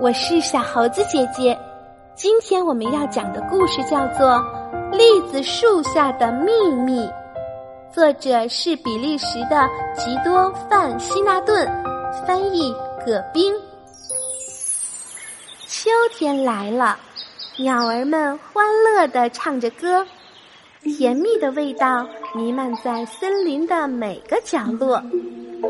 我是小猴子姐姐。今天我们要讲的故事叫做《栗子树下的秘密》，作者是比利时的吉多·范希纳顿，翻译葛冰。秋天来了，鸟儿们欢乐地唱着歌，甜蜜的味道弥漫在森林的每个角落。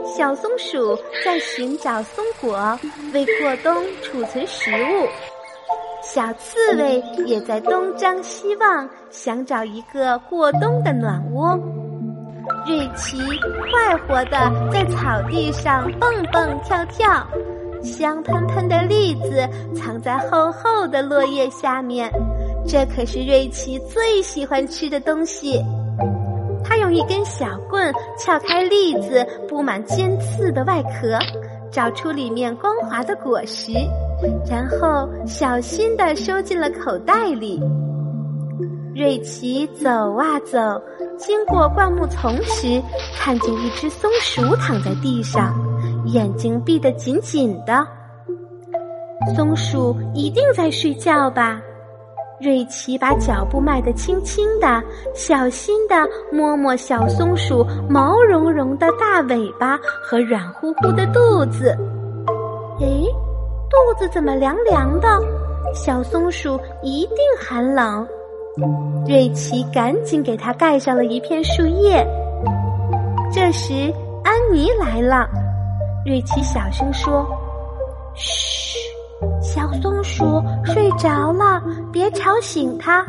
小松鼠在寻找松果，为过冬储存食物。小刺猬也在东张西望，想找一个过冬的暖窝。瑞奇快活地在草地上蹦蹦跳跳，香喷喷的栗子藏在厚厚的落叶下面，这可是瑞奇最喜欢吃的东西。用一根小棍撬开栗子布满尖刺的外壳，找出里面光滑的果实，然后小心地收进了口袋里。瑞奇走啊走，经过灌木丛时，看见一只松鼠躺在地上，眼睛闭得紧紧的。松鼠一定在睡觉吧？瑞奇把脚步迈得轻轻的，小心地摸摸小松鼠毛茸茸的大尾巴和软乎乎的肚子。诶，肚子怎么凉凉的？小松鼠一定很冷。瑞奇赶紧给它盖上了一片树叶。这时，安妮来了。瑞奇小声说：“嘘。”小松鼠睡着了，别吵醒他。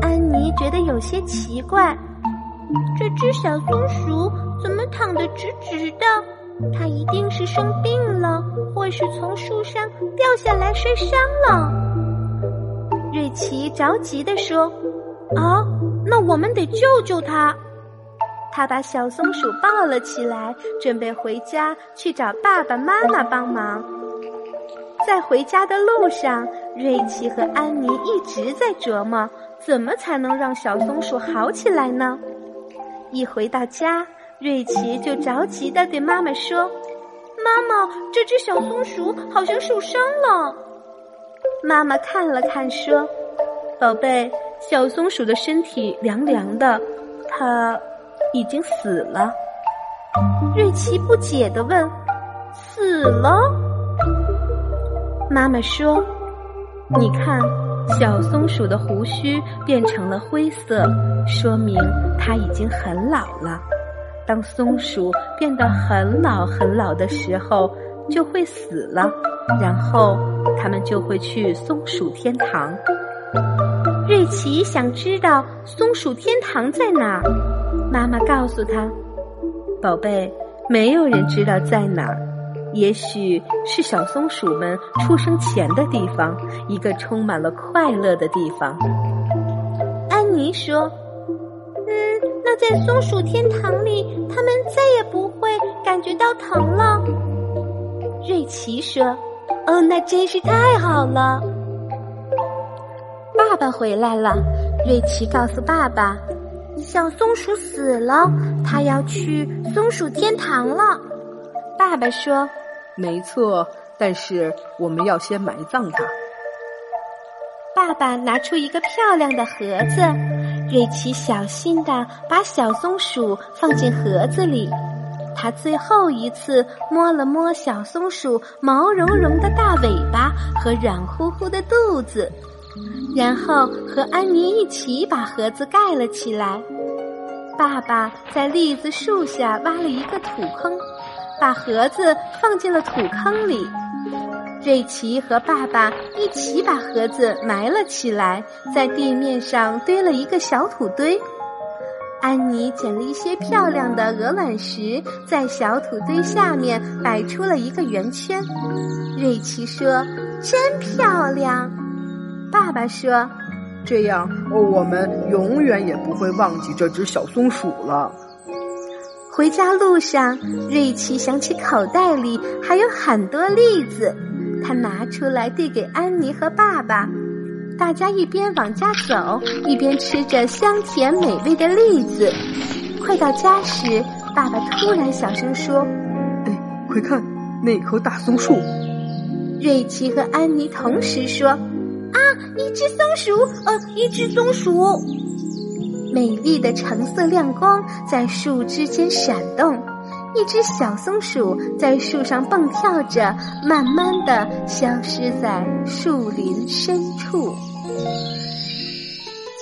安妮觉得有些奇怪，这只小松鼠怎么躺得直直的？它一定是生病了，或是从树上掉下来摔伤了。瑞奇着急地说：“啊，那我们得救救它！”他把小松鼠抱了起来，准备回家去找爸爸妈妈帮忙。在回家的路上，瑞奇和安妮一直在琢磨怎么才能让小松鼠好起来呢。一回到家，瑞奇就着急的对妈妈说：“妈妈，这只小松鼠好像受伤了。”妈妈看了看说：“宝贝，小松鼠的身体凉凉的，它已经死了。”瑞奇不解的问：“死了？”妈妈说：“你看，小松鼠的胡须变成了灰色，说明它已经很老了。当松鼠变得很老很老的时候，就会死了，然后它们就会去松鼠天堂。”瑞奇想知道松鼠天堂在哪儿。妈妈告诉他：“宝贝，没有人知道在哪儿。”也许是小松鼠们出生前的地方，一个充满了快乐的地方。安妮说：“嗯，那在松鼠天堂里，他们再也不会感觉到疼了。”瑞奇说：“哦，那真是太好了。”爸爸回来了，瑞奇告诉爸爸：“小松鼠死了，它要去松鼠天堂了。”爸爸说。没错，但是我们要先埋葬它。爸爸拿出一个漂亮的盒子，瑞奇小心的把小松鼠放进盒子里。他最后一次摸了摸小松鼠毛茸茸的大尾巴和软乎乎的肚子，然后和安妮一起把盒子盖了起来。爸爸在栗子树下挖了一个土坑。把盒子放进了土坑里，瑞奇和爸爸一起把盒子埋了起来，在地面上堆了一个小土堆。安妮捡了一些漂亮的鹅卵石，在小土堆下面摆出了一个圆圈。瑞奇说：“真漂亮。”爸爸说：“这样，我们永远也不会忘记这只小松鼠了。”回家路上，瑞奇想起口袋里还有很多栗子，他拿出来递给安妮和爸爸。大家一边往家走，一边吃着香甜美味的栗子。快到家时，爸爸突然小声说：“哎，快看，那棵大松树！”瑞奇和安妮同时说：“啊，一只松鼠！呃，一只松鼠！”美丽的橙色亮光在树枝间闪动，一只小松鼠在树上蹦跳着，慢慢的消失在树林深处。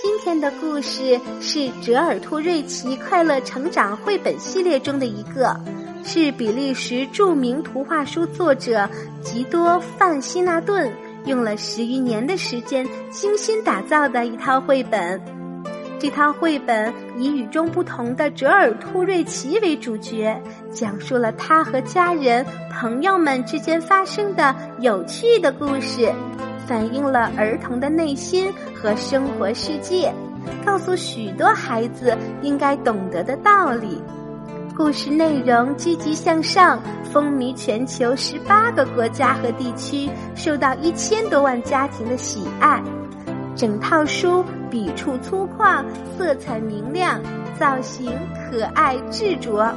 今天的故事是《折耳兔瑞奇快乐成长》绘本系列中的一个，是比利时著名图画书作者吉多·范希纳顿用了十余年的时间精心打造的一套绘本。这套绘本以与众不同的折耳兔瑞奇为主角，讲述了他和家人、朋友们之间发生的有趣的故事，反映了儿童的内心和生活世界，告诉许多孩子应该懂得的道理。故事内容积极向上，风靡全球十八个国家和地区，受到一千多万家庭的喜爱。整套书笔触粗犷，色彩明亮，造型可爱执着。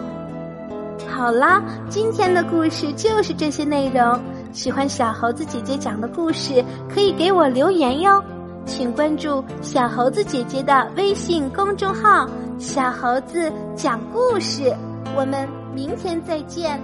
好啦，今天的故事就是这些内容。喜欢小猴子姐姐讲的故事，可以给我留言哟。请关注小猴子姐姐的微信公众号“小猴子讲故事”。我们明天再见。